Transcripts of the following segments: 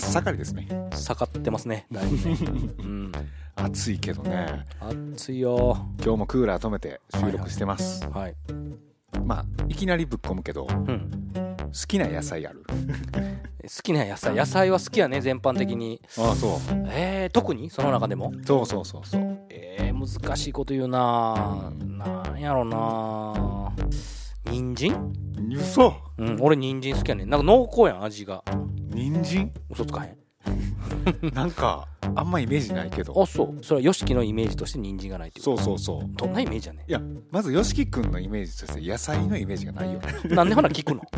真っ盛りですね盛ってますね。だいぶね。うん。暑いけどね暑いよ。今日もクーラー止めて収録してます、はい。まあいきなりぶっ込むけど好うん。きな野菜ある？好きな野菜、野菜は好きやね、全般的に。ああそうえー、特に？その中でも？そうそうそうそうえー、難しいこと言うななんやろな人参？嘘うん、俺人参好きやねん。なんか濃厚やん、味が。人参？嘘つかへん。なんかあんまイメージないけどあ、そう。それはヨシキのイメージとして人参がないってこと？そうそうそうどんなイメージやねいやまず YOSHIKI 君のイメージとして野菜のイメージがないよん。なんでほな聞くの？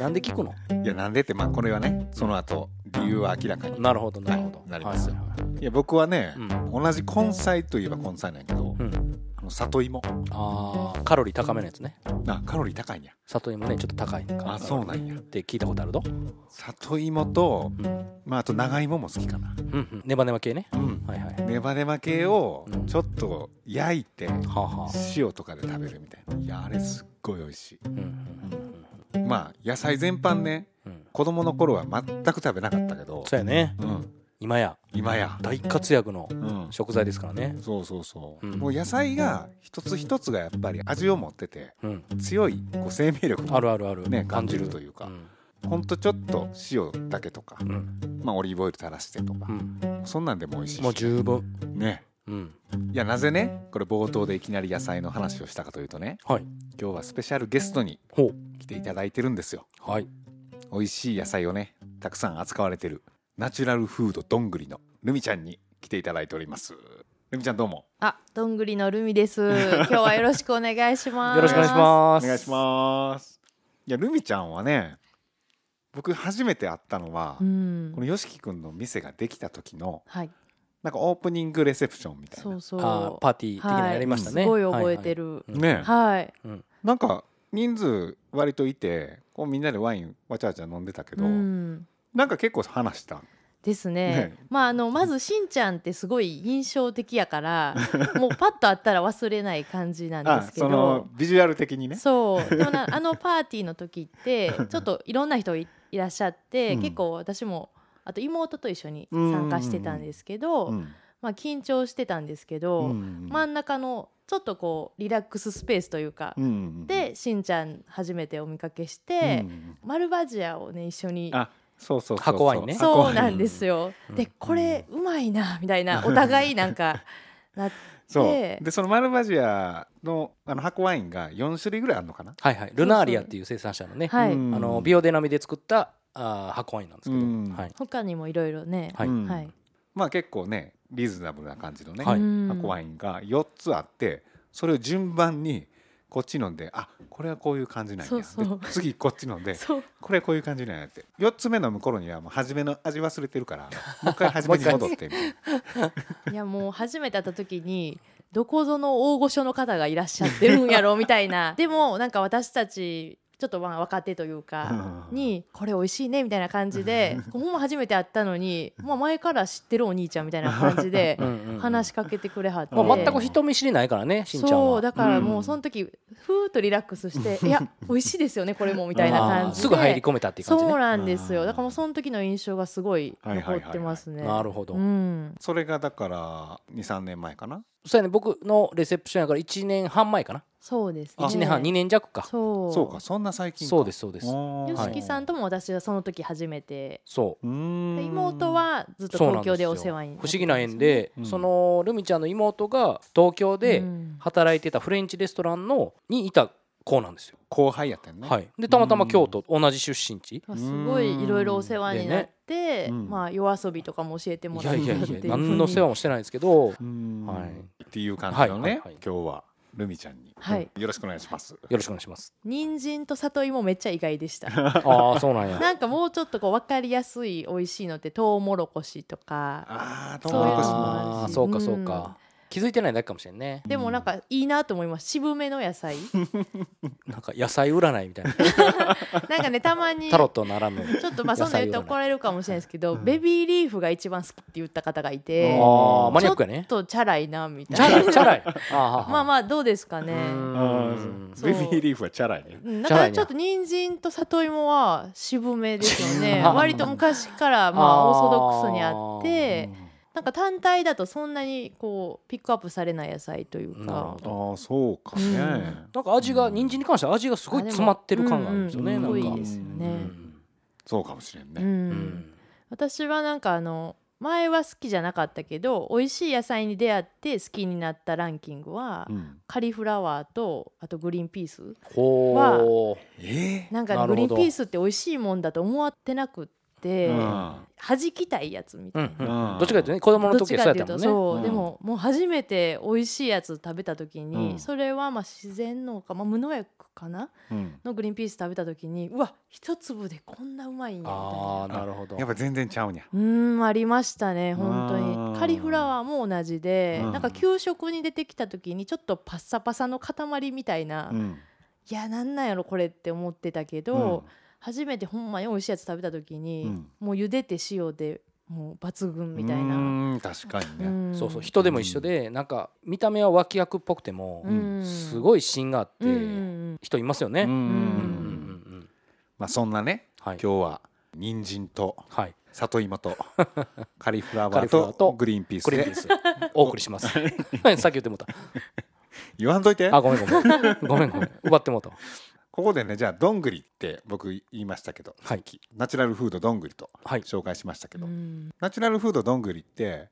なんで聞くの？いやなんでってまあこれはねその後理由は明らかになるほど、なるほど。はいなりますいはいはいいや僕はね、うん同じ根菜といえば根菜なんやけど、うん。里芋。あー。カロリー高めのやつね。あカロリー高いんや。里芋ねちょっと高いあそうなんや。って聞いたことあるど里芋と、うん、まあ、あと長芋も好きかな。うんうん、ネバネバ系ね。うん。はいはいネバネバ系をうん。ちょっと焼いて塩とかで食べるみたいな。いやあれすっごい美味しい。うんうんまあ野菜全般ねうんうん。子供の頃は全く食べなかったけど。そうやね。うん今や。今や。大活躍のうん。食材ですからね。そうそうそう、うん。もう野菜が一つ一つがやっぱり味を持っててうん。強いこう生命力あるあるある。ね感じる。というかほんとちょっと塩だけとか、うん。うんまあ、オリーブオイル垂らしてとかう、ん。そんなんでも美味しいし。もう十分。ね。うん。いやなぜねこれ冒頭でいきなり野菜の話をしたかというとねはい。今日はスペシャルゲストに来ていただいてるんですよ。はい。美味しい野菜をねたくさん扱われてるナチュラルフードどんぐりのルミちゃんに来ていただいておりますルミちゃんどうもあ、どんぐりのルミです。今日はよろしくお願いします。よろしくお願いしますお願いしますいやルミちゃんはね僕初めて会ったのは、うんこ。のよしきくんの店ができた時のはい。なんかオープニングレセプションみたいなそうそう。あーパーティー的なやりましたねすごい覚えてるる。ねはい。なんか人数割といてこうみんなでワインわちゃわちゃ飲んでたけど、うん。なんか結構話したですね。ね。まああのまずしんちゃんってすごい印象的やから もうパッと会ったら忘れない感じなんですけそのどビジュアル的にね。そう。でもなあのパーティーの時って ちょっといろんな人いいらっしゃって、うん。結構私もあと妹と一緒に参加してたんですけど、うん。まあ、緊張してたんですけど、うん真ん中のちょっとこうリラックススペースというか、うんでしんちゃん初めてお見かけして、うんマルバジアをね一緒にあそうそうそうそう。箱ワインね。そうなんですよ、うんでこれうまいなみたいなお互いなんかなって。そう。でそのマルバジアのあの箱ワインが4種類ぐらいあるのかな？はいはい。ルナーリアっていう生産者のねはい、うん。あのビオデナミで作ったあー箱ワインなんですけど。うん。はい。他にもいろいろね、はい。うん。はい。まあ結構ねリーズナブルな感じのね、はい。うん。箱ワインが4つあってそれを順番にこっち飲んであこれはこういう感じなんや。そうそう。で次こっち飲んでこれこういう感じなんやって。4つ目飲む頃にはもう初めの味忘れてるからもう一回初めに戻ってみたいないやもう初めて会った時にどこぞの大御所の方がいらっしゃってるんやろみたいな。でもなんか私たちちょっとまあ若手というかうん。にこれ美味しいねみたいな感じでほんま初めて会ったのに、まあ、前から知ってるお兄ちゃんみたいな感じで話しかけてくれはって、まあ、全く人見知りないからねしんちゃんは。そうだからもううん。その時ふーっとリラックスして「いや美味しいですよねこれも」みたいなあ感じで。すーぐ入り込めたっていう感じね。そうなんですうん。よだからもうその時の印象がすごい残ってますね。なるほど、うん。それがだから23年前かな？そうやね僕のレセプションやから1年半前かなそうですね。1年半2年弱か。そう。そうかそんな最近か。そうですそうです。よしきさんとも私はその時初めて。そう。妹はずっと東京でお世話になって不思議な縁で、うん。そのルミちゃんの妹が東京でうん。働いてたフレンチレストランのにいた子なんですよ、後輩やったよね。はい、でたまたま京都同じ出身地。すごいいろいろお世話になって、うん。まあ夜遊びとかも教えてもいらったやいやいやいう何の世話もしてないんですけど。はい。っていう感じのね、はいはいはい。今日はルミちゃんに、はい。よろしくお願いします。よろしくお願いします。人参と里芋めっちゃ意外でした。ああそうなんや。なんかもうちょっとこう分かりやすい美味しいのってトウモロコシとか。ああトウモロコシもああそうかそうか、気づいてないだけかもしれんね。でもなんかいいなと思います。渋めの野菜。なんか野菜占いみたいな。なんかねたまにタロットならぬちょっとまあそんな言って怒られるかもしれないですけど、うん。ベビーリーフが一番好きって言った方がいて、ああマニアックやね。ちょっとチャラいなみたチャいなラいチャラい。あまあまあどうですかね。ベビーリーフはチャラいね。うんだからちょっと人参と里芋は渋めですよね。あ割と昔からまあオーソドックスにあってうんなんか単体だとそんなにこうピックアップされない野菜というか。ほああそうかね、うん。なんか味が人参に関しては味がすごい詰まってる感があるんですよね、うんいいですよね。うん。そうかもしれんね、うん。うん。私はなんかあの前は好きじゃなかったけど美味しい野菜に出会って好きになったランキングは、うん。カリフラワーとあとグリーンピースほえなんかグリーンピースって美味しいもんだと思ってなくって、うん。弾きたいやつみたいな。う、うん。うん。どっちかというとね子供の時かっていうとそうやったもんね。そう、うん。でももう初めて美味しいやつ食べた時に、うん。それはまあ自然農家、まあ、無農薬かな？うん。のグリーンピース食べた時にうわ一粒でこんなうまいんやみたいああななるほど。やっぱ全然ちゃうんや。うーんありましたね本当うんに。カリフラワーも同じで、うん。なんか給食に出てきた時にちょっとパッサパサの塊みたいな、いうん。やなんなんやろこれって思ってたけど、初めてほんまに美味しいやつ食べた時に、うん。もう茹でて塩でもう抜群みたいな。うん確かにね、ん。そうそう人でも一緒でなんか見た目は脇役っぽくてもうん。すごい芯があってうんうんうん。人いますよね。うんうんうんうん。うんまあそんなねはい。今日は人参とはい。里芋と カリフラワーととグリーンピース。で お送りします。さっき言ってもうた。言わんといて。あごめんごめん。ごめんごめん。奪ってもうた。わここでねじゃあどんぐりって僕言いましたけど、はい。さっきナチュラルフードどんぐりとはい。紹介しましたけど、うん。ナチュラルフードどんぐりって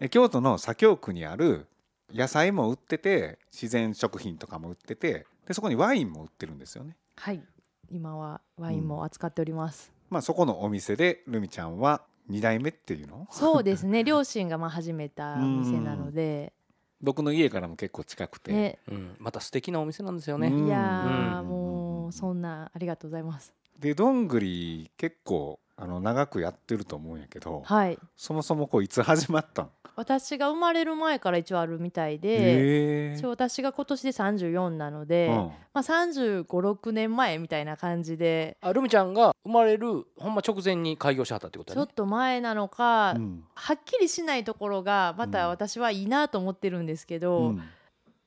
え京都の左京区にある野菜も売ってて自然食品とかも売っててでそこにワインも売ってるんですよね。はい。今はワインも扱っております、まあそこのお店でルミちゃんは2代目っていうの？そうですね。両親がまあ始めたお店なので、僕の家からも結構近くて、ね。うん。また素敵なお店なんですよね。うん。いやーうん。もうそんなありがとうございます。でどんぐり結構あの長くやってると思うんやけど、はい。そもそもこういつ始まったん？私が生まれる前から一応あるみたいで、へ一応私が今年で34なので、うん。まあ、3 5 6年前みたいな感じで。あルミちゃんが生まれるほんま直前に開業しはったってことちょっと前なのか、うん。はっきりしないところがまた私はいいなと思ってるんですけど、うん。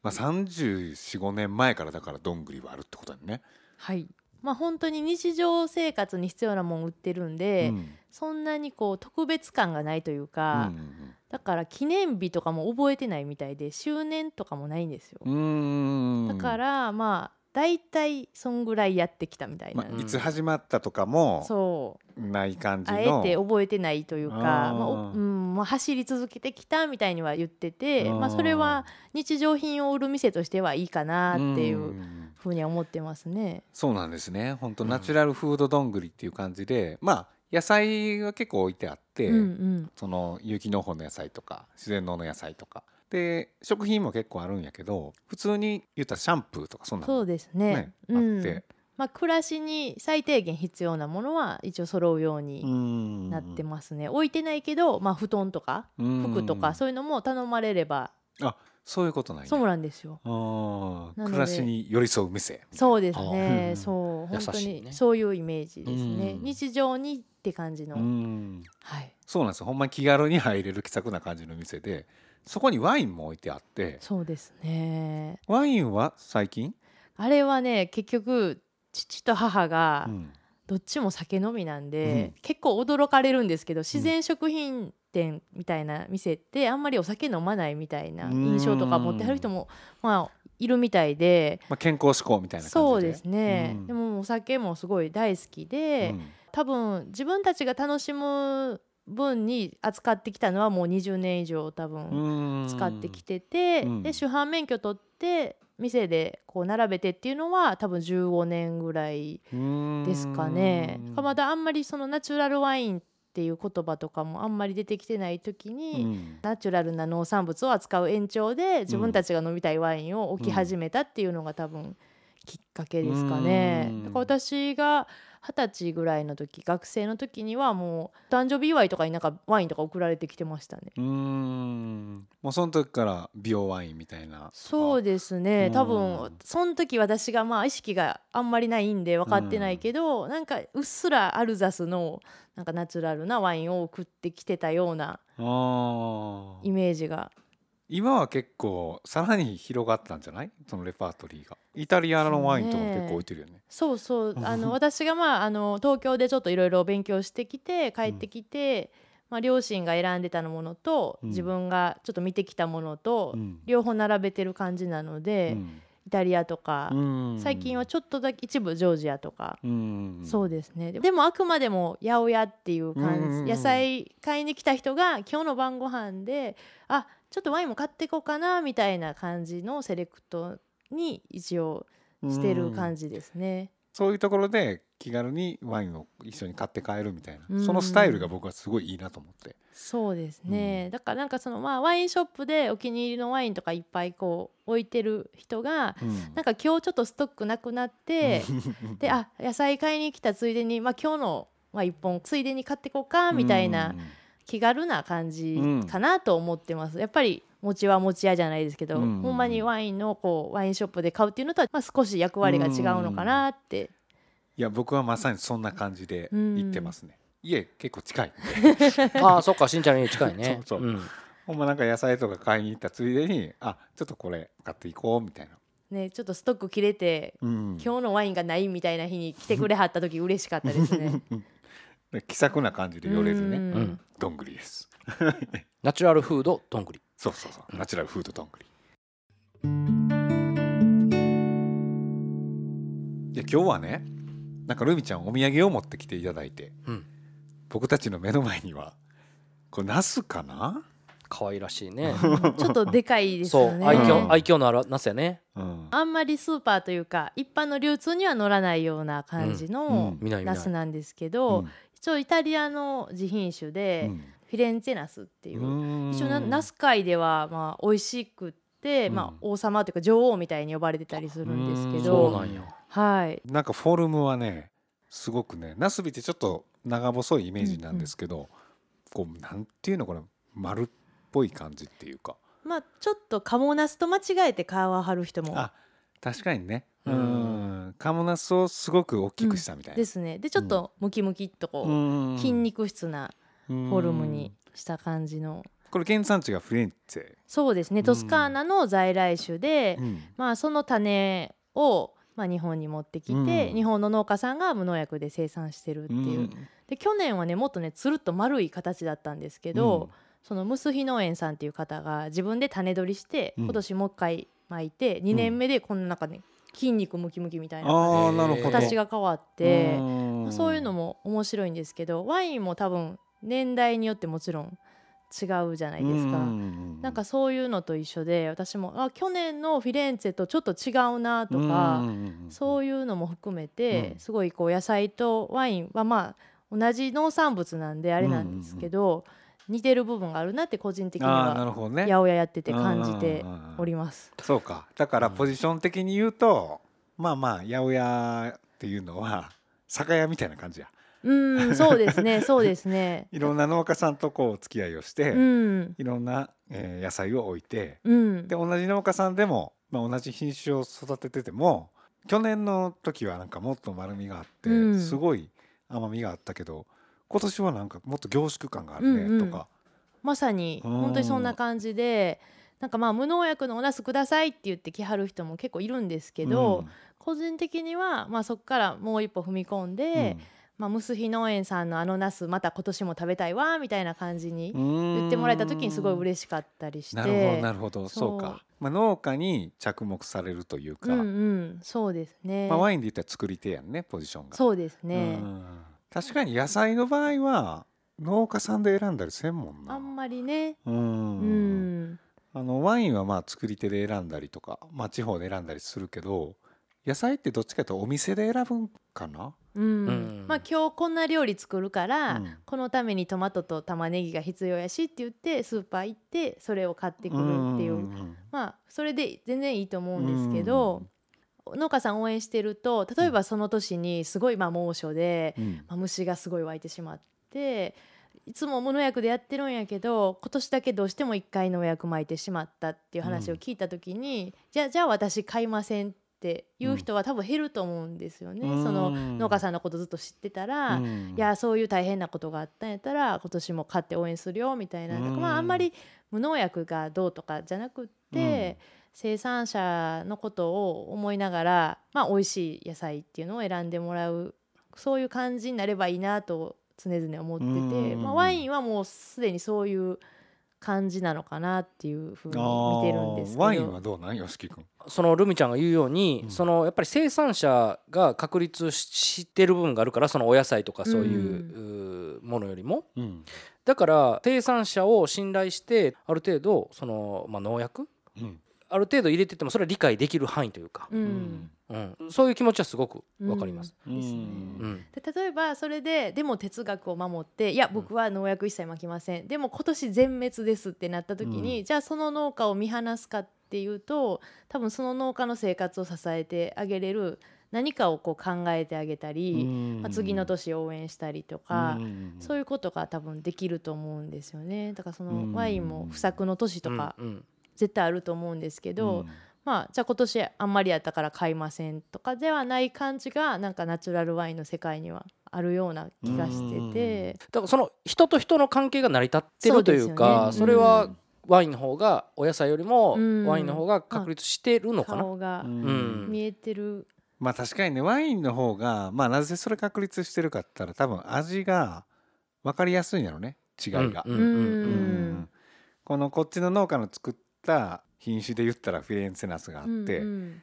まあ、345年前からだからどんぐりはあるってことだよね。はい。まあ本当に日常生活に必要なもん売ってるんで、うん。そんなにこう特別感がないというか、だから記念日とかも覚えてないみたいで周年とかもないんですよ、うんうんうん。だからまあ大体そんぐらいやってきたみたいな、まあ、いつ始まったとかもそう。ない感じあのえて覚えてないというかまあおうんまあ、走り続けてきたみたいには言っててまあ、それは日常品を売る店としてはいいかなっていううん。ふうには思ってますね。そうなんですね。本当ナチュラルフードどんぐりっていう感じで、まあ野菜が結構置いてあって、うんうん。その有機農法の野菜とか自然農の野菜とかで食品も結構あるんやけど普通に言ったらシャンプーとかそんなのそうですね。ねうんあって。まあ、暮らしに最低限必要なものは一応揃うようになってますね、置いてないけど、まあ、布団とか服とかそういうのも頼まれればそういうことないねそうなんですよ。暮らしに寄り添う店。そうですあねー。そう本当にそういうイメージですね。うん。日常にって感じの、うん。はい。そうなんですよ。ほんまに気軽に入れる気さくな感じの店でそこにワインも置いてあってそうですね。ワインは最近、あれはね結局父と母がうん。どっちも酒飲みなんで、うん。結構驚かれるんですけど自然食品店みたいな店ってあんまりお酒飲まないみたいな印象とか持ってはる人もまあいるみたいでまあ、健康志向みたいな感じで。そうですね、うん。でもお酒もすごい大好きで、うん。多分自分たちが楽しむ分に扱ってきたのはもう20年以上多分使ってきてて、うん。で主犯免許取って店でこう並べてっていうのは多分15年ぐらいですかね。まだあんまりそのナチュラルワインっっていう言葉とかもあんまり出てきてない時に、うん、ナチュラルな農産物を扱う延長で自分たちが飲みたいワインを置き始めたっていうのが多分きっかけですかね。だから私が二十歳ぐらいの時学生の時にはもう誕生日祝いとかになんかワインとか送られてきてましたね。うん。もうその時から美容ワインみたいなそうですね。多分その時私がまあ意識があんまりないんで分かってないけどなんかうっすらアルザスのなんかナチュラルなワインを送ってきてたようなイメージが今は結構さらに広がったんじゃない？そのレパートリーが。イタリアのワインとか結構置いてるよね。そうそう。あの 私がまああの東京でちょっといろいろ勉強してきて帰ってきて、うん、まあ、両親が選んでたものと、自分がちょっと見てきたものと、両方並べてる感じなので、うん。イタリアとか、最近はちょっとだけ一部ジョージアとか、そうですね。でもあくまでも八百屋っていう感じ、野菜買いに来た人が今日の晩ご飯であちょっとワインも買っていこうかなみたいな感じのセレクトに一応してる感じですね。そういうところで気軽にワインを一緒に買って帰るみたいな、そのスタイルが僕はすごいいいなと思って。そうですね、うん、だからなんかそのまあワインショップでお気に入りのワインとかいっぱいこう置いてる人が、うん、なんか今日ちょっとストックなくなって であ野菜買いに来たついでに、まあ、今日の、まあ、1本ついでに買ってこうかみたいな気軽な感じかなと思ってます。やっぱり餅は餅屋じゃないですけど、うん、ほんまにワインのこうワインショップで買うっていうのとは、まあ、少し役割が違うのかなって。いや僕はまさにそんな感じで行ってますね。家結構近い ああそっかしんちゃんの家近いね。そうそう、うん、ほんまなんか野菜とか買いに行ったついでにあちょっとこれ買っていこうみたいな。ね、ちょっとストック切れて、うん、今日のワインがないみたいな日に来てくれはった時嬉しかったですね。気さくな感じで寄れずね、うん、どんぐりです。ナチュラルフードどんぐり。そうそうそう。ナチュラルフードどんぐり。で今日はねなんかルミちゃんお土産を持ってきていただいて、うん、僕たちの目の前にはこれナスかな？可愛らしいね。ちょっとでかいですよね。愛嬌愛嬌のあるナスやね、うん、あんまりスーパーというか一般の流通には乗らないような感じのナスなんですけど、一応イタリアの自品種で、フィレンツェナスっていう一応ナス界ではまあ美味しくって、まあ、王様というか女王みたいに呼ばれてたりするんですけどそうなんや。はい。なんかフォルムはねすごくねナスビってちょっと長細いイメージなんですけど、うんうん、こうなんていうのこれ丸っぽい感じっていうか。まあちょっとカモナスと間違えて皮を張る人もあ確かにねうん。カモナスをすごく大きくしたみたいな、うん、ですね。でちょっとムキムキっとこう筋肉質なフォルムにした感じの。これ原産地がフレンツェ。そうですね。トスカーナの在来種で、うん、まあ、その種を、まあ、日本に持ってきて、うん、日本の農家さんが無農薬で生産してるっていう、うん、で去年はねもっとねつるっと丸い形だったんですけど、そのムスヒ農園さんっていう方が自分で種取りして今年もう一回巻いて、2年目でこの中で筋肉ムキムキみたいな。形が変わってまあ、そういうのも面白いんですけどワインも多分年代によってもちろん違うじゃないですか。なんかそういうのと一緒で私もあ去年のフィレンツェとちょっと違うなとかそういうのも含めてすごいこう野菜とワインはまあ同じ農産物なんであれなんですけど似てる部分があるなって個人的には八百屋やってて感じております。そうか。だからポジション的に言うとまあまあ八百屋っていうのは酒屋みたいな感じや。うんそうですね そうですね。いろんな農家さんとこうお付き合いをして、うん、いろんな、えー、野菜を置いて、うん、で同じ農家さんでも、まあ、同じ品種を育ててても去年の時はなんかもっと丸みがあって、うん、すごい甘みがあったけど今年はなんかもっと凝縮感があるね、うんうん、とか。まさに本当にそんな感じでなんかまあ無農薬のおナスくださいって言って来はる人も結構いるんですけど、個人的にはまあそこからもう一歩踏み込んで、まあ、ムスヒ農園さんのあのナスまた今年も食べたいわみたいな感じに言ってもらえた時にすごい嬉しかったりして。なるほどなるほど。そう。か、まあ、農家に着目されるというか、うんうん、そうですね、まあ、ワインで言ったら作り手やんねポジションが。そうですね確かに野菜の場合は農家さんで選んだりせんもんなあんまりね。うん。あのワインはまあ作り手で選んだりとか、まあ、地方で選んだりするけど野菜ってどっちかというとお店で選ぶんかな？うん。うん。まあ今日こんな料理作るから、うん。このためにトマトと玉ねぎが必要やしって言ってスーパー行ってそれを買ってくるっていう、んまあそれで全然いいと思うんですけど、農家さん応援してると例えばその年にすごいまあ猛暑で、うん。まあ、虫がすごい湧いてしまっていつも無農薬でやってるんやけど今年だけどうしても1回農薬撒いてしまったっていう話を聞いた時に、じゃあじゃあ私買いませんっていう人は多分減ると思うんですよね。うん。その農家さんのことずっと知ってたら、うん。いやそういう大変なことがあったんやったら今年も買って応援するよみたいな、うん。まあ、あんまり無農薬がどうとかじゃなくって、生産者のことを思いながら、まあ、美味しい野菜っていうのを選んでもらうそういう感じになればいいなと常々思ってて、うんまあ、ワインはもうすでにそういう感じなのかなっていうふうに見てるんですけど。ワインはどうなんよしき君？そのルミちゃんが言うように、うん。そのやっぱり生産者が確立ししてる部分があるからそのお野菜とかそういう,、ものよりも。うん。だから生産者を信頼してある程度その、まあ、農薬うんある程度入れててもそれは理解できる範囲というか、うん。うん、そういう気持ちはすごくわかります。うん。ですね。うん。で例えばそれででも哲学を守っていや僕は農薬一切まきません、でも今年全滅ですってなった時に、うん。じゃあその農家を見放すかっていうと多分その農家の生活を支えてあげれる何かをこう考えてあげたり、まあ、次の年応援したりとか、そういうことが多分できると思うんですよね。だからそうん。のワインも不作の年とかうん絶対あると思うんですけど、まあじゃあ今年あんまりやったから買いませんとかではない感じがなんかナチュラルワインの世界にはあるような気がしてて、だからその人と人の関係が成り立ってるというかそ,、ね。れはワインの方がお野菜よりもうん。ワインの方が確立してるのかな？顔がん。見えてる、まあ確かにねワインの方がまあなぜそれ確立してるかって言ったら多分味が分かりやすいんやろね違いが、うんうんうんうん。このこっちの農家の作った品種で言ったらフィレンツェナスがあって、うんうん。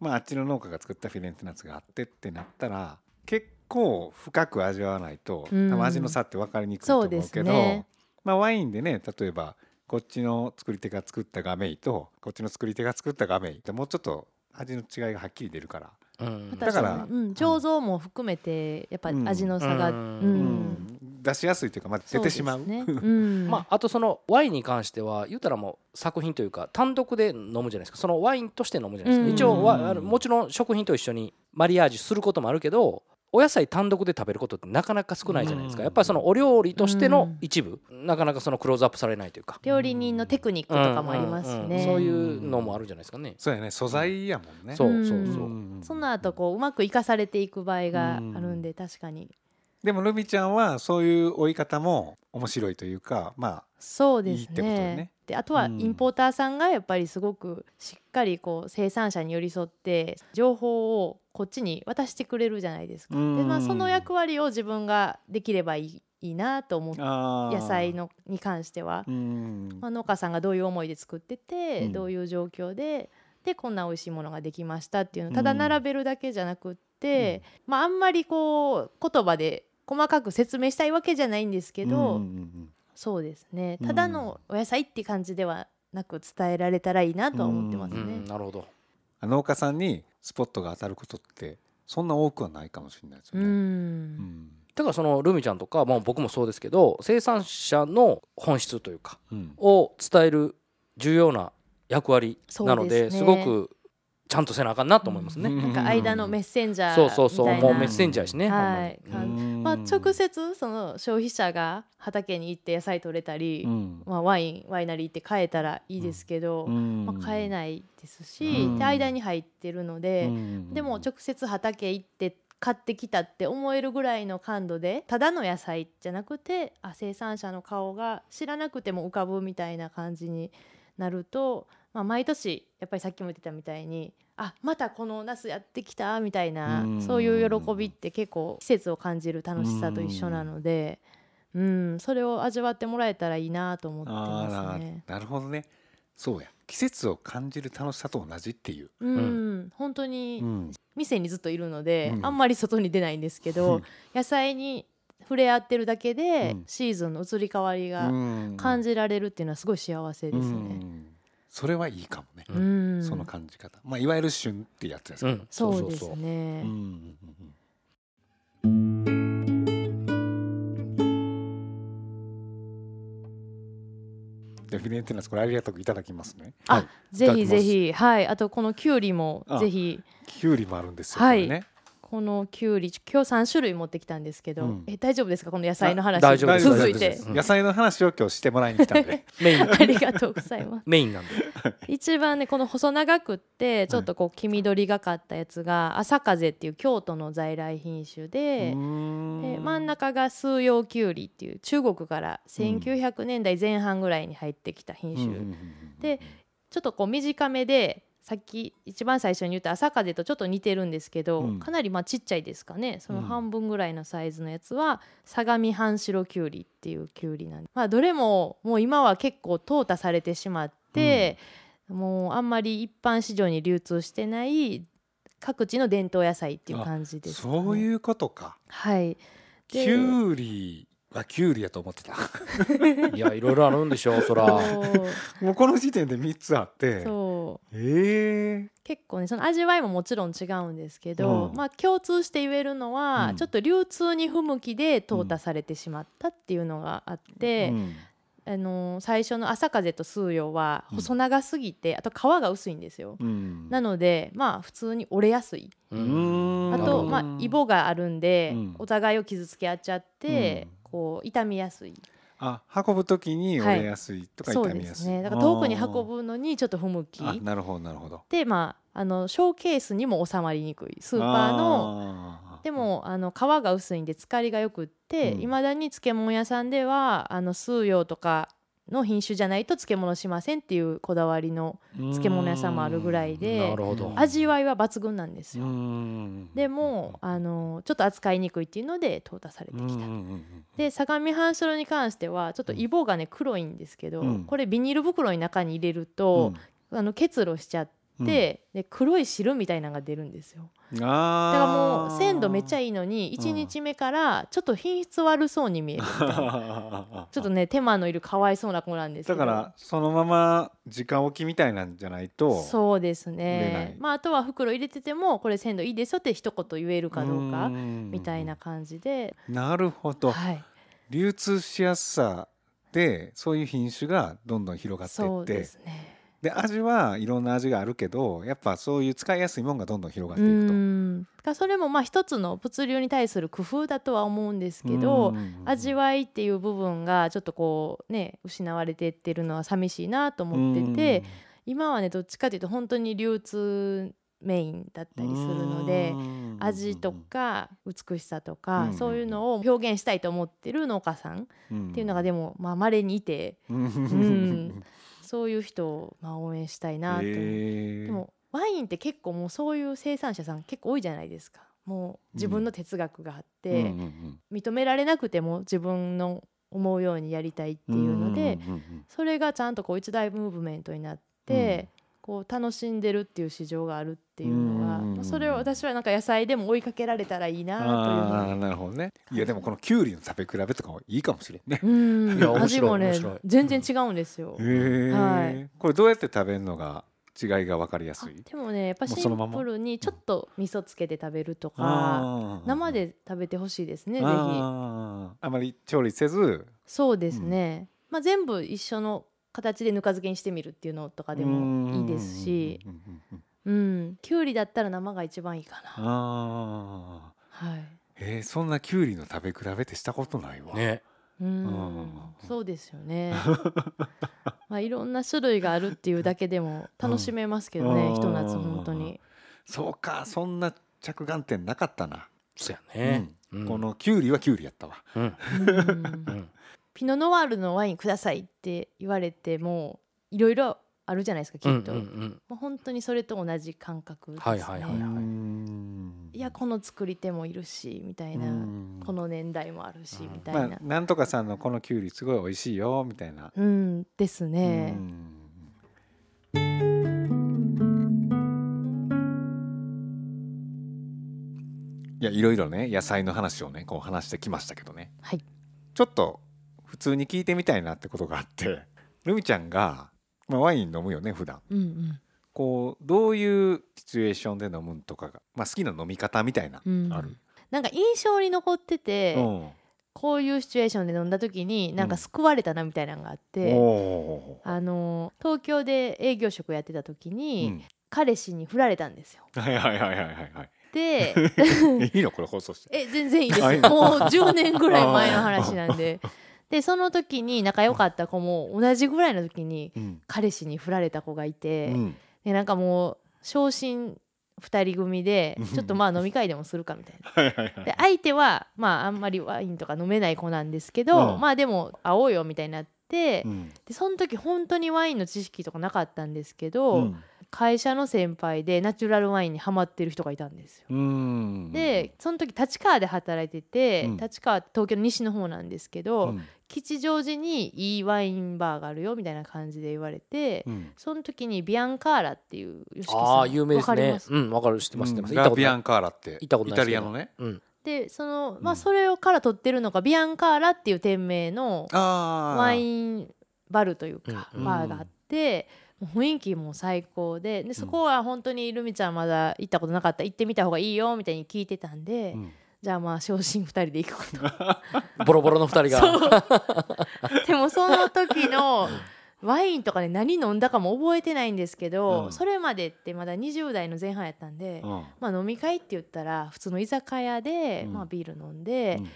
まああっちの農家が作ったフィレンツェナスがあってってなったら結構深く味わわないと、うん。多分味の差って分かりにくいと思うけどそうですね。まあワインでね例えばこっちの作り手が作ったガメイとこっちの作り手が作ったガメイってもうちょっと味の違いがはっきり出るから、うん。だからそうん、醸造も含めてやっぱ味の差が、ううんん。うん出しやすいというか、まあ、出てしまう。ねうん。まあ、あとそのワインに関しては言ったらもう作品というか単独で飲むじゃないですか。そのワインとして飲むじゃないですか、うん。一応はあのもちろん食品と一緒にマリアージュすることもあるけどお野菜単独で食べることってなかなか少ないじゃないですか、うん。やっぱりそのお料理としての一部、なかなかそのクローズアップされないというか、料理人のテクニックとかもありますしね、うん。うんうんそういうのもあるじゃないですかね、そうやね素材やもんね、そううん。そうそう、んその後こううまく生かされていく場合があるんで確かにでもルミちゃんはそういう追い方も面白いというかまあそうですいいってことよね。ねであとはうん。インポーターさんがやっぱりすごくしっかりこう生産者に寄り添って情報をこっちに渡してくれるじゃないですか。でうん。まあ、その役割を自分ができればいいいいなと思って野菜のに関しては、うん。まあ、農家さんがどういう思いで作ってて、うん。どういう状況ででこんな美味しいものができましたっていうのをただ並べるだけじゃなくって、まあ、あんまりこう言葉で細かく説明したいわけじゃないんですけど、うんうんうんそうですね。うん。ただのお野菜って感じではなく伝えられたらいいなとは思ってますうね。んなるほど。農家さんにスポットが当たることってそんな多くはないかもしれないですようね。うだからそのルミちゃんとか、まあ、僕もそうですけど生産者の本質というかうん。を伝える重要な役割なのでね。すごくちゃんとせなあかんなと思いますね。うん。なんか間のメッセンジャーみたいなそう。そうそうもうメッセンジャーやしね、はい。まあ、直接その消費者が畑に行って野菜取れたり、うん。まあ、ワインワイナリーって買えたらいいですけど、うん。まあ、買えないですし、うん。で間に入ってるので、うん。でも直接畑行って買ってきたって思えるぐらいの感度でただの野菜じゃなくてあ生産者の顔が知らなくても浮かぶみたいな感じになると、まあ、毎年やっぱりさっきも言ってたみたいにあまたこのナスやってきたみたいなうん。そういう喜びって結構季節を感じる楽しさと一緒なので。うん、それを味わってもらえたらいいなと思ってますね。なるほどね。そうや。季節を感じる楽しさと同じっていう、うん、本当にうん。店にずっといるので、うん。あんまり外に出ないんですけど、野菜に触れ合ってるだけで、うん。シーズンの移り変わりがうん。感じられるっていうのはすごい幸せですね。うん。それはいいかもね、うん。その感じ方。まあいわゆる旬ってやつですけど、うん。そうですね。うんうんうんでフィレンティナスこれありがたくいただきますね。あ、はい。ぜひぜいひ。はい。あとこのきゅうりもあぜひ。きゅうりもあるんですよ、はい。ねこのきゅうり今日3種類持ってきたんですけど、うん。え大丈夫ですか？この野菜の話。大丈夫です。続いて。野菜の話を今日してもらいに来たんで。メイン。ありがとうございます。メインなんで。一番ねこの細長くってちょっとこう黄緑がかったやつが朝風っていう京都の在来品種で,、で真ん中が数葉きゅうりっていう中国から1900年代前半ぐらいに入ってきた品種、でちょっとこう短めでさっき一番最初に言った朝風とちょっと似てるんですけど、うん。かなりまあちっちゃいですかね。そのうん半分ぐらいのサイズのやつは相模半白きゅうりっていうきゅうりなんで、まあ、どれももう今は結構淘汰されてしまって、もうあんまり一般市場に流通してない各地の伝統野菜っていう感じですかね、そういうことか。はい。きゅうりはきゅうりやと思ってた。いやいろいろあるんでしょう そら。もうこの時点で3つあって。そう。ええ。結構ねその味わいももちろん違うんですけど、うん。まあ共通して言えるのは、うん。ちょっと流通に不向きで淘汰されてしまったっていうのがあって、うん。あのー最初の朝風と数葉はうん細長すぎて、あと皮が薄いんですよ。うん。なのでまあ普通に折れやすい。ううん。あと、まあ、イボがあるんで、うん。お互いを傷つけ合っちゃって、うんこう傷みやすい。あ運ぶ時に折れやすいとかそう痛みやすい、ですね。だから遠くに運ぶのにちょっと不向きなるほどなるほど。でまああのショーケースにも収まりにくい。スーパーの。でもあの皮が薄いんで漬かりがよくってうん。いま、未だに漬物屋さんではあの数葉とかの品種じゃないと漬物しませんっていうこだわりの漬物屋さんもあるぐらいで味わいは抜群なんですうよ。ん。でもあのちょっと扱いにくいっていうので淘汰されてきた。で相模半白に関してはちょっとイボがね黒いんですけど、うん。これビニール袋の中に入れると、あの結露しちゃって、で黒い汁みたいなのが出るんですよ。うん、だあからもう鮮度めっちゃいいいのに1日目からちょっと品質悪そうに見える ちょっとね手間のいるかわいそうな子なんですけど。だからそのまま時間置きみたいなんじゃないとそうですね。まああとは袋入れててもこれ鮮度いいですよって一言言えるかどうかん。みたいな感じで。なるほど、はい。流通しやすさでそういう品種がどんどん広がっていそうってですねで味はいろんな味があるけどやっぱそういう使いやすいものがどんどん広がってういくと。それもまあ一つの物流に対する工夫だとは思うんですけど味わいっていう部分がちょっとこうね失われてってるのは寂しいなと思ってて今はねどっちかというと本当に流通メインだったりするので味とか美しさとかうんそういうのを表現したいと思ってる農家さんっていうのがでもまあ稀にいて。うんんそういう人をまあ応援したいなと思う。へー。でもワインって結構もうそういう生産者さん結構多いじゃないですか。もう自分の哲学があって、うんうん認められなくても自分の思うようにやりたいっていうので、うんうんそれがちゃんとこう一大ムーブメントになって、こう楽しんでるっていう市場があるっていうのは、それを私はなんか野菜でも追いかけられたらいいなというあ。なるほどね。いやでもこのきゅうりの食べ比べとかもいいかもしれんね。うん。味もね全然違うんですよ。へえ、はい。これどうやって食べるのが違いが分かりやすあいでもねやっぱシンプルにちょっと味噌つけて食べるとか生で食べてほしいですねぜひ。あまり調理せず？そうですね、まあ全部一緒の形でぬか漬けにしてみるっていうのとかでもいいですしうん。きゅうりだったら生が一番いいかな。あはい。ーえー、そんなきゅうりの食べ比べってしたことないわ、ね。うん。うん。そうですよね。まあいろんな種類があるっていうだけでも楽しめますけどね、うん。ひと夏本当に。そうかそんな着眼点なかったな、そうやね。うん。このきゅうりはきゅうりやったわ。うん。うん。うんピノノワールのワインくださいって言われてもいろいろあるじゃないですかきっと、うんうんもう本当にそれと同じ感覚ですね、はいはいはいはい。うんいやこの作り手もいるしみたいな、うん。この年代もあるしうんみたいな、まあなんとかさんのこのきゅうりすごい美味しいよみたいな。うんですね、うん。いやいろいろね野菜の話をねこう話してきましたけどね。はい。ちょっと普通に聞いてみたいなってことがあってルミちゃんがまあ、ワイン飲むよね普段。うんうん。こうどういうシチュエーションで飲むんとかが、まあ、好きな飲み方みたいな、うん。ある。なんか印象に残ってて、うん。こういうシチュエーションで飲んだ時になんか救われたなみたいなのがあって、おあの東京で営業職やってた時ーに、うん。彼氏に振られたんですよ。はいはいはいはいはいはい。で いいのこれ放送して。え全然いいですもう10年ぐらい前の話なんで でその時に仲良かった子も同じぐらいの時にうん。彼氏に振られた子がいて、うん。でなんかもう昇進2人組でちょっとまあ飲み会でもするかみたいな。で相手はまああんまりワインとか飲めない子なんですけど、うん。まあでも会おうよみたいになって、うん。でその時本当にワインの知識とかなかったんですけど、うん会社の先輩でナチュラルワインにハマってる人がいたんですよ。うん。でその時立川で働いてて、うん。立川って東京の西の方なんですけど、うん。吉祥寺にいいワインバーがあるよみたいな感じで言われて、うん。その時にビアンカーラっていう吉木さんああ有名ですね。わかります？うんわかる知ってます知ってます。うん。行ったことない。ラビアンカーラって行ったことないイタリアのね。うん。でそのまあうんそれをから取ってるのがビアンカーラっていう店名のワインバルというかうん。バーがあって、もう雰囲気も最高ででそこは本当にルミちゃんまだ行ったことなかった行ってみた方がいいよみたいに聞いてたんで、うん。じゃあまあ昇進2人で行くこと。ボロボロの二人が。でもその時のワインとかで何飲んだかも覚えてないんですけど、うん。それまでってまだ20代の前半やったんで、うん。まあ、飲み会って言ったら普通の居酒屋で、うん。まあ、ビール飲んで、うん。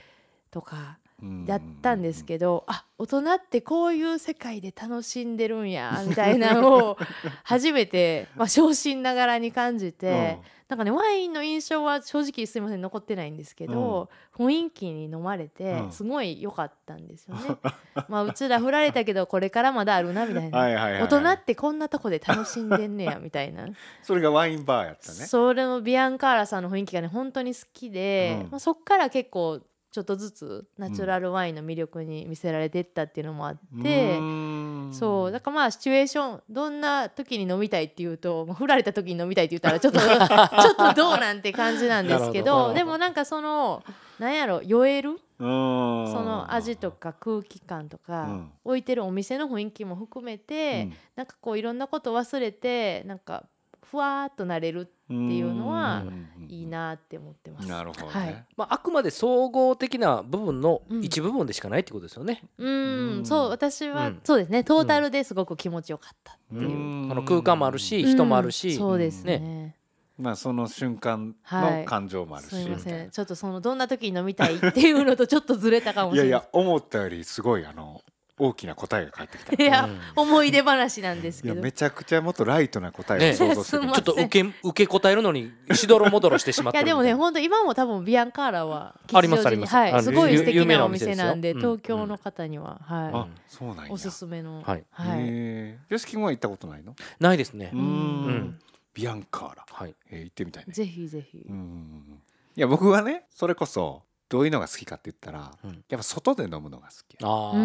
とかうんやったんですけど、あ大人ってこういう世界で楽しんでるんや みたいなのを初めて、まあ、昇進ながらに感じて、なんかねワインの印象は正直すいません残ってないんですけど、雰囲気に飲まれてうん。すごい良かったんですよね。まあうちら振られたけどこれからまだあるなみたいな、はいはいはいはい。大人ってこんなとこで楽しんでんねやみたいな。それがワインバーやったね。それのビアンカーラさんの雰囲気がね本当に好きで、うん。まあ、そっから結構ちょっとずつナチュラルワインの魅力に見せられてったっていうのもあって、うん。そう。だからまあシチュエーションどんな時に飲みたいっていうと振られた時に飲みたいって言ったらちょっと ちょっとどうなんて感じなんですけどど。でもなんかそのなんやろ酔える？うん。その味とか空気感とか、うん。置いてるお店の雰囲気も含めて、うん。なんかこういろんなこと忘れてなんかふわーっとなれるっていうのはいいなって思ってます。なるほどはい。ねまああくまで総合的な部分のうん。一部分でしかないってことですよね。ううん。ん、そう私は、うん。そうですね。トータルですごく気持ちよかったっていう。うの空間もあるし人もあるし。うんそうですね。まあその瞬間はい。の感情もあるし。すみまみたいせん、ちょっとそのどんな時に飲みたいっていうのとちょっとずれたかもしない。やれないや思ったよりすごいあの大きな答えが返ってきた。いや、うん。思い出話なんですいやけど。めちゃくちゃもっとライトな答えを想像してねたちょっと受け受け答えるのにしどろもどろしてしまっいやでもね本当今も多分ビアンカーラはありますあります。あのすごい素敵ななおお店なんでうん。東京の方には、あはそうなんや。いおすすめの。はい。よしき君は行ったことないの？ないですね。ううん。んビアンカーラ。はい。えー行ってみたいね。ぜひぜひ、うん。いや僕はねそれこそどういうのが好きかって言ったらうん。やっぱ外で飲むのが好きや。ああうん。う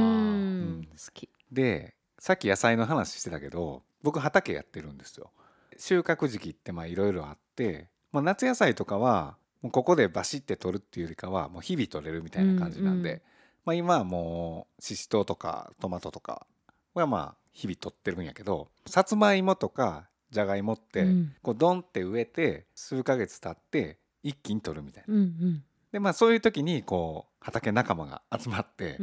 ん。好き。でさっき野菜の話してたけど僕畑やってるんですよ。収穫時期ってまあいろいろあってもう夏野菜とかはもうここでバシッて取るっていうよりかはもう日々取れるみたいな感じなんで、うんうんまあ、今はもうししとうとかトマトとかはまあ日々取ってるんやけどさつまいもとかじゃがいもってうん。こうドンって植えて数ヶ月経って一気に取るみたいな。うんでまあそういう時にこう畑仲間が集まって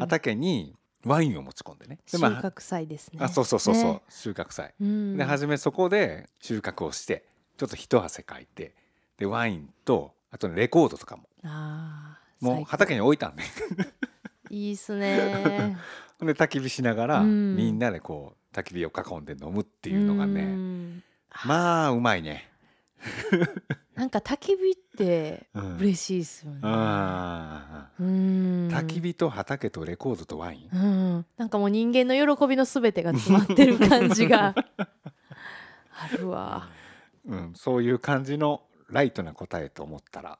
畑にワインを持ち込んでね。で収まあ穫祭ですね。あそうそうそうそう、ね。収穫祭、うん。で初めそこで収穫をしてちょっと一汗かいてでワインとあとねレコードとかも。あーもう畑に置いたんね いいっすね。で焚き火しながら、うん。みんなでこう焚き火を囲んで飲むっていうのがうねん。まあうまいね。なんか焚き火ってうん。嬉しいっすよね。あうん。ー焚き火と畑とレコードとワイン？うん、なんかもう人間の喜びのすべてが詰まってる感じが あるわ。うん、そういう感じのライトな答えと思ったら。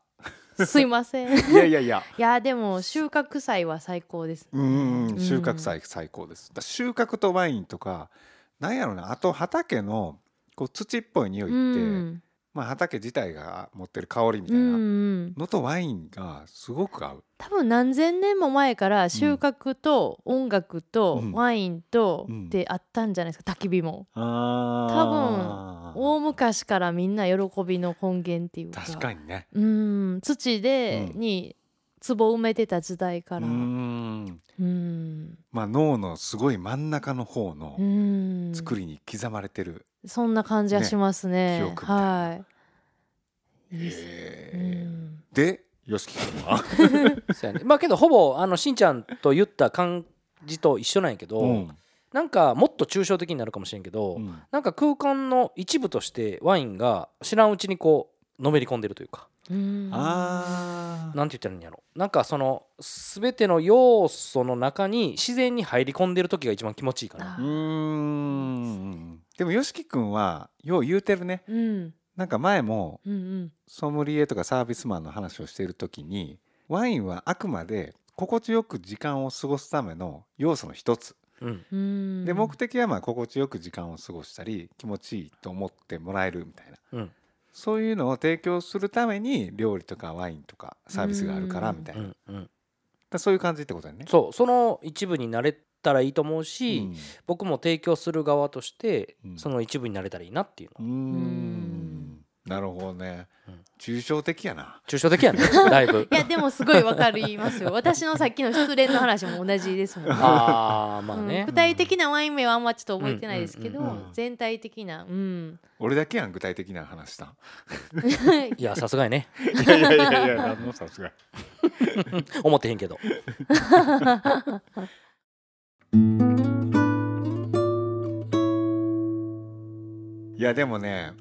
すいません。いいやいや。いややでも収穫祭は最高ですうんうん。うん。収穫祭最高です。だ収穫とワインとかなんやろな。あと畑のこう土っぽい匂いって、うんまあ、畑自体が持ってる香りみたういなんのとワインがすごく合う。多分何千年も前から収穫と音楽とうん。ワインとうん。であったんじゃないですか焚き火も。あー。大昔からみんな喜びの根源っていうか。確かにね。うん。土でうん。に壺埋めてた時代かうら。んうん。まあ脳のすごい真ん中の方のうん。作りに刻まれてる。そんな感じはしますね。ねはい。でよしき君は？そうやね。まあけどほぼあのしんちゃんと言った感じと一緒なんやけど、うん。なんかもっと抽象的になるかもしれんけど、うん。なんか空間の一部としてワインが知らんうちにこうのめり込んでるというか。うんあー。なんて言ったらいいんやろ。なんかその全ての要素の中に自然に入り込んでる時が一番気持ちいいかな。あうーん。でもよしき君はよう言うてるね。うん。なんか前もうんうん。ソムリエとかサービスマンの話をしている時にワインはあくまで心地よく時間を過ごすための要素の一つ。うんうん。で目的はまあ心地よく時間を過ごしたり気持ちいいと思ってもらえるみたいな。うんそういうのを提供するために料理とかワインとかサービスがあるからうん。みたいうな、だかんうん。らそういう感じってことだよね。そう。その一部になれたらいいと思うし、うん。僕も提供する側としてうん。その一部になれたらいいなっていうの、うーんなるほどね。うん。抽象的やな。抽象的やね。だいぶ。いやでもすごいわかりますよ。私のさっきの失恋の話も同じですもんね。ああまあうんね具、体的なワイン名はあんまちょっと覚えてないですけど、うんうんうん。全体的なうん。俺だけやん具体的な話したん。いやさすがやね。いやいやいやいや何のさすが。思ってへんけど。いやでもね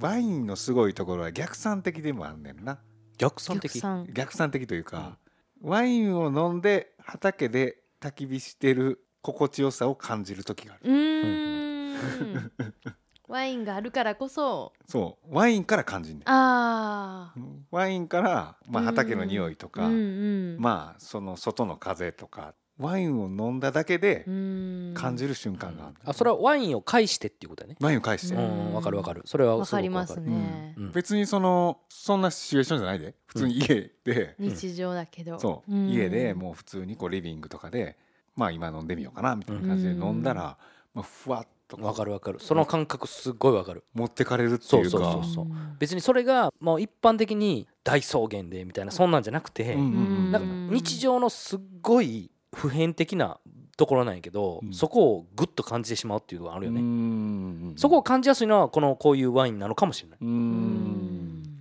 ワインのすごいところは逆算的でもあんねんな。逆算的？逆算。的というか、ワインを飲んで畑で焚き火してる心地よさを感じる時がある。うーん。ワインがあるからこそ。そう。ワインから感じんねん。あワインから、まあ、うん畑の匂いとか、あうんうん。まあその外の風とかワインを飲んだだけでうん。感じる瞬間がある、あそれはワインを介してっていうことやね。ワインを返して、ううんんわかるわかる。それはわかりますね、うん別にそのそんなシチュエーションじゃないで。普通に家で、日常だけど。そう、ん。家でもう普通にこうリビングとかでまあ今飲んでみようかなみたいな感じで飲んだら、まあ、ふわっとわかるわかる。その感覚すっごいわかる。持ってかれるっていうか。そうそうそう別にそれがもう一般的に大草原でみたいなそんなんじゃなくて、うんうんうん。なんか日常のすっごい普遍的なところなんやけど、うん。そこをグッと感じてしまうっていうのがあるよね、ねそこを感じやすいのはこのこういうワインなのかもしれない、ううん。ん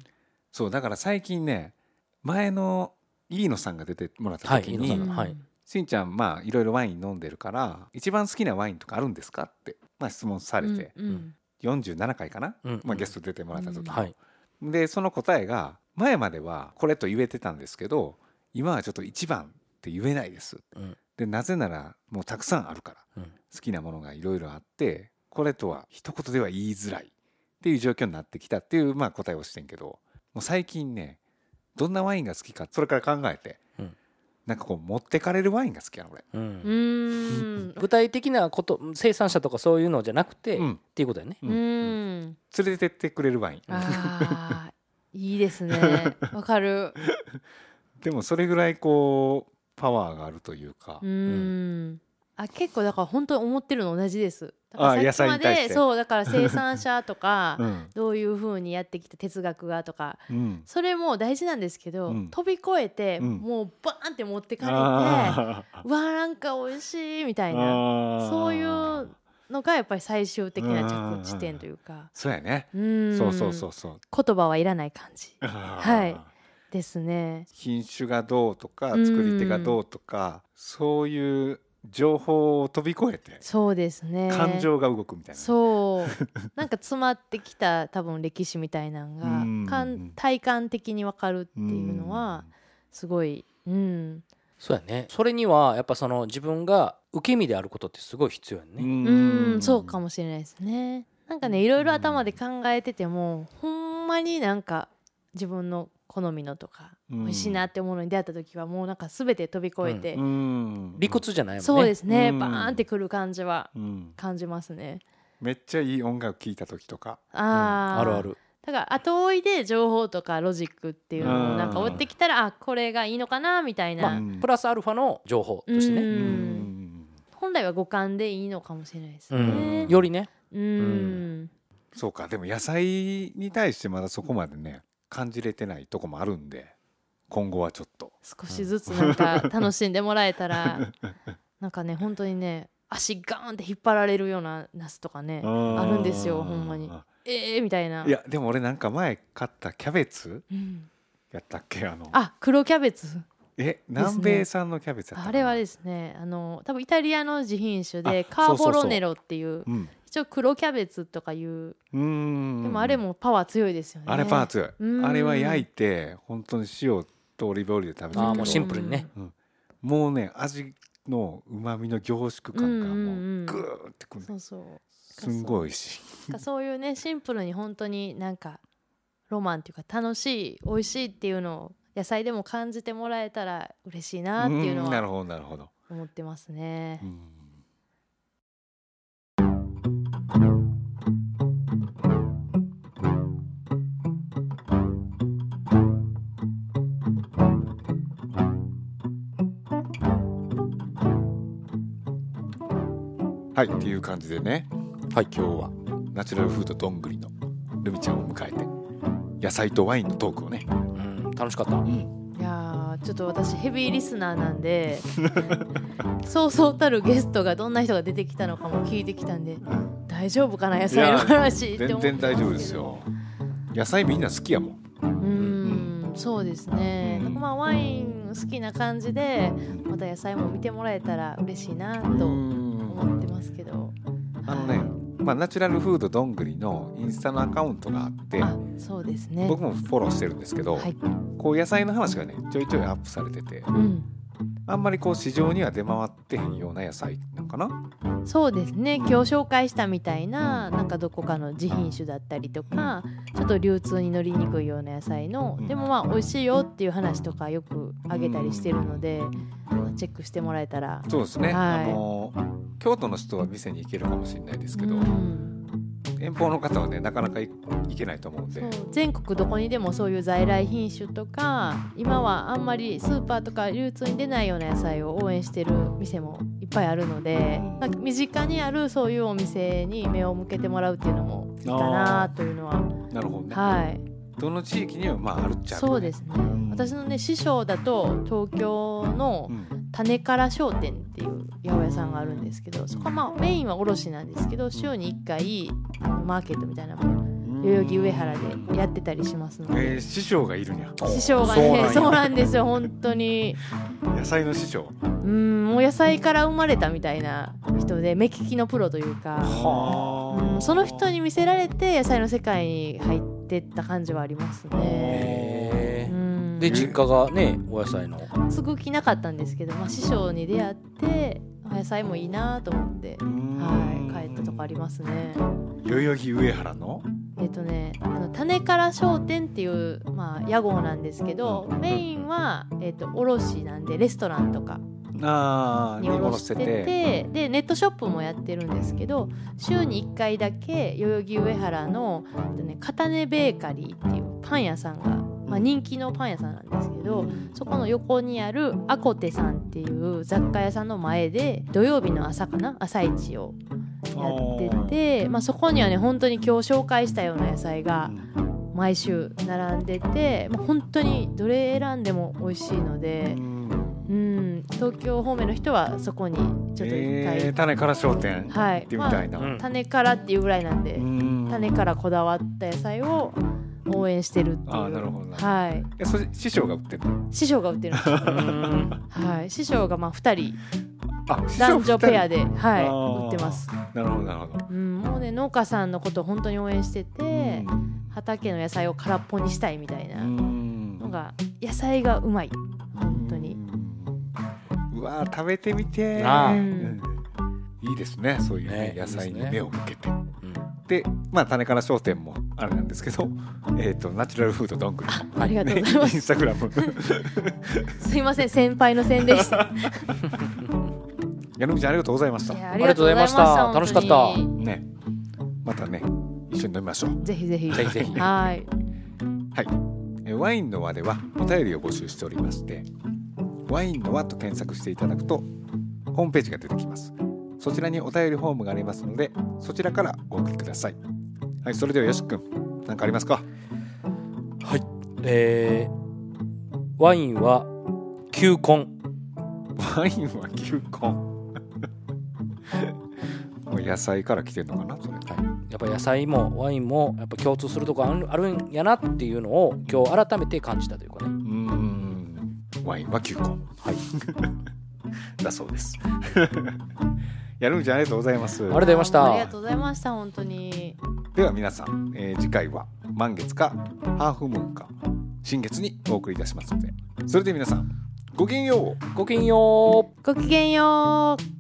そうだから最近ね前の飯野さんが出てもらった時に、はいしんちゃんまあいろいろワイン飲んでるから一番好きなワインとかあるんですかって、まあ、質問されて、うんうん。47回かな、うん。まあ、ゲスト出てもらった時の、はい。でその答えが前まではこれと言えてたんですけど今はちょっと一番って言えないです。うん。でなぜならもうたくさんあるから。うん。好きなものがいろいろあってこれとは一言では言いづらいっていう状況になってきたっていうまあ答えをしてんけどもう最近ねどんなワインが好きかそれから考えて、うん。なんかこう持ってかれるワインが好きやの俺。うん。具体的なこと生産者とかそういうのじゃなくて、っうん。ていうことだよね、ううん。ん。連れてってくれるワイン。いいですね。わかる。でもそれぐらいこうパワーがあるというか。う、ん。あ結構だから本当に思ってるの同じです。だからあ野菜に対して。でそうだから生産者とか うん。どういうふうにやってきた哲学がとかうん、それも大事なんですけど、うん。飛び越えて、うん。もうバーンって持ってかれてあう わーなんか美味しいみたーいなそういうのがやっぱり最終的な着地点というか。そうやね、うん。そうそうそうそう。言葉はいらない感じ。はいですね。品種がどうとかうん。作り手がどうとか、そういう情報を飛び越えてそうですね。感情が動くみたいな、そう。なんか詰まってきた多分歴史みたいなのうん。がかん体感的に分かるっていうのはすごい、うん、そうやね。それにはやっぱその自分が受け身であることってすごい必要やね、うん、そうかもしれないですね。なんかねいろいろ頭で考えててもほんまになんか自分の好みのとかうん。美味しいなって思うのに出会った時はもうなんか全て飛び越えて、うん。理屈じゃないもんね。そうですね、うん。バーンってくる感じはうん。感じますね。めっちゃいい音楽聴いた時とか。あー、あるある。だから後追いで情報とかロジックっていうのをなんか追ってきたらあこれがいいのかなみたいな、うん。プラスアルファの情報としてうね、うん。本来は五感でいいのかもしれないですうねん。よりね。うん。そうか。でも野菜に対してまだそこまでね感じれてないとこもあるんで今後はちょっと。少しずつなんか楽しんでもらえたら なんかね本当にね足ガーンって引っ張られるようなナスとかねあるんですよほんまに。えーみたいな。いやでも俺なんか前買ったキャベツうん。やったっけあの。あ黒キャベツ。え南米産のキャベツやったかな。あれはですねあの多分イタリアの自品種であカーボロネロっていううん一応黒キャベツとかいう。うーん。でもあれもパワー強いですよね。あれパー強い。うん。あれは焼いて本当に塩とオリーブオイルで食べてるあーもうシンプルにね。もうね味のうまみの凝縮感がもうんうんうん。うグーってくる。そうそう。すんごい美味しい。なんかそういうねシンプルに本当になんかロマンっていうか楽しい美味しいっていうのを野菜でも感じてもらえたら嬉しいなっていうのはんなるほどなるほど。思ってますね。う。んはい。っていう感じでね。はい。今日はナチュラルフードどんぐりのルミちゃんを迎えて野菜とワインのトークをね、うん、楽しかった、うん、いやーちょっと私ヘビーリスナーなんで そうそうたるゲストがどんな人が出てきたのかも聞いてきたんで大丈夫かな野菜の話って全思って然大丈夫ですよ。野菜みんな好きやもん。うーんそうですね、うん。まあワイン好きな感じでまた野菜も見てもらえたら嬉しいなと思ってますけど。あのね、まあ、ナチュラルフードどんぐりのインスタのアカウントがあってあそうですね。僕もフォローしてるんですけど、はい、こう野菜の話がねちょいちょいアップされててうん、あんまりこう市場には出回ってへんような野菜なんかな？そうですね。今日紹介したみたいななんかどこかの自品種だったりとかちょっと流通に乗りにくいような野菜のうん。でもまあ美味しいよっていう話とかよくあげたりしてるのでチェックしてもらえたら。そうですね、はい。あの京都の人は店に行けるかもしれないですけど、うん遠方の方はねなかなか行けないと思うんで。全国どこにでもそういう在来品種とか今はあんまりスーパーとか流通に出ないような野菜を応援してる店もいっぱいあるので、まあ、身近にあるそういうお店に目を向けてもらうっていうのもいいかなというのは。なるほどね、はい。どの地域にはまああるっちゃある、そうですね。私のね師匠だと東京のうん種から商店っていう八百屋さんがあるんですけどそこはまあメインは卸なんですけど週に1回あのマーケットみたいなのも代々木上原でやってたりしますので。えー師匠がいるにゃ。師匠がねそうなんですよ本当に。野菜の師匠。うんもう野菜から生まれたみたいな人で目利きのプロというか、はうん、その人に見せられて野菜の世界に入ってった感じはありますね。で実家がねお野菜の。継ぐ気なかったんですけど、まあ、師匠に出会ってあ野菜もいいなと思って、はい、帰ったとこありますね。代々木上原の？えっ、とねあの種から商店っていう、まあ、屋号なんですけどメインは、えっと卸なんでレストランとかああに卸しててでネットショップもやってるんですけど週に1回だけ代々木上原の、えっとね、片根ベーカリーっていうパン屋さんが、まあ、人気のパン屋さんなんですけどそこの横にあるアコテさんっていう雑貨屋さんの前で土曜日の朝かな？朝市をやってて、まあ、そこにはね本当に今日紹介したような野菜が毎週並んでて、まあ、本当にどれ選んでも美味しいので。うん、東京方面の人はそこにちょっと一回、えー、種から商店はい。行ってみたいな、まあうん種からっていうぐらいなんで、うん。種からこだわった野菜を応援してるっていう。あーなるほどなはい。えそれ師匠が売ってるの？師匠が売ってるんですよ。うん。はい。師匠がまあ2人。あ師匠男女ペアでで、はい、売ってます、なるほどなるほど、うん、もうね農家さんのことを本当に応援してて、畑の野菜を空っぽにしたいみたいな。うん。のが野菜がうまい。本当に。うわー食べてみて。いいですねそういう、ねね。野菜に目を向けて。うん。でまあ種から商店もあれなんですけどえっ、とナチュラルフードどんぐりありがとうございます。インスタグラム。すいません先輩の宣でした 矢野口ありがとうございました。ありがとうございました。ありがとうございました。楽しかった。ね。またね一一緒に飲みましょう。ぜひぜひ。ぜひぜひ。はい。はい。えワインの輪ではお便りを募集しておりましてワインの輪と検索していただくとホームページが出てきます。そちらにお便りフォームがありますのでそちらからお送りくださいはいそれではよしくん何かありますか？はい。えー、ワインは球根。ワインは球根。もう野菜から来てるのかなそれ。やっぱ野菜もワインもやっぱ共通するとこあるんやなっていうのを今日改めて感じたというかね。うーん。ワインは球根。はい。だそうですやるんじゃありがとうございます。ありがとうございました。ありがとうございました本当に。では皆さん、えー次回は満月かハーフムーンか新月にお送りいたしますので。それでは皆さんごきげんよう。ごきげんよう。ごきげんよう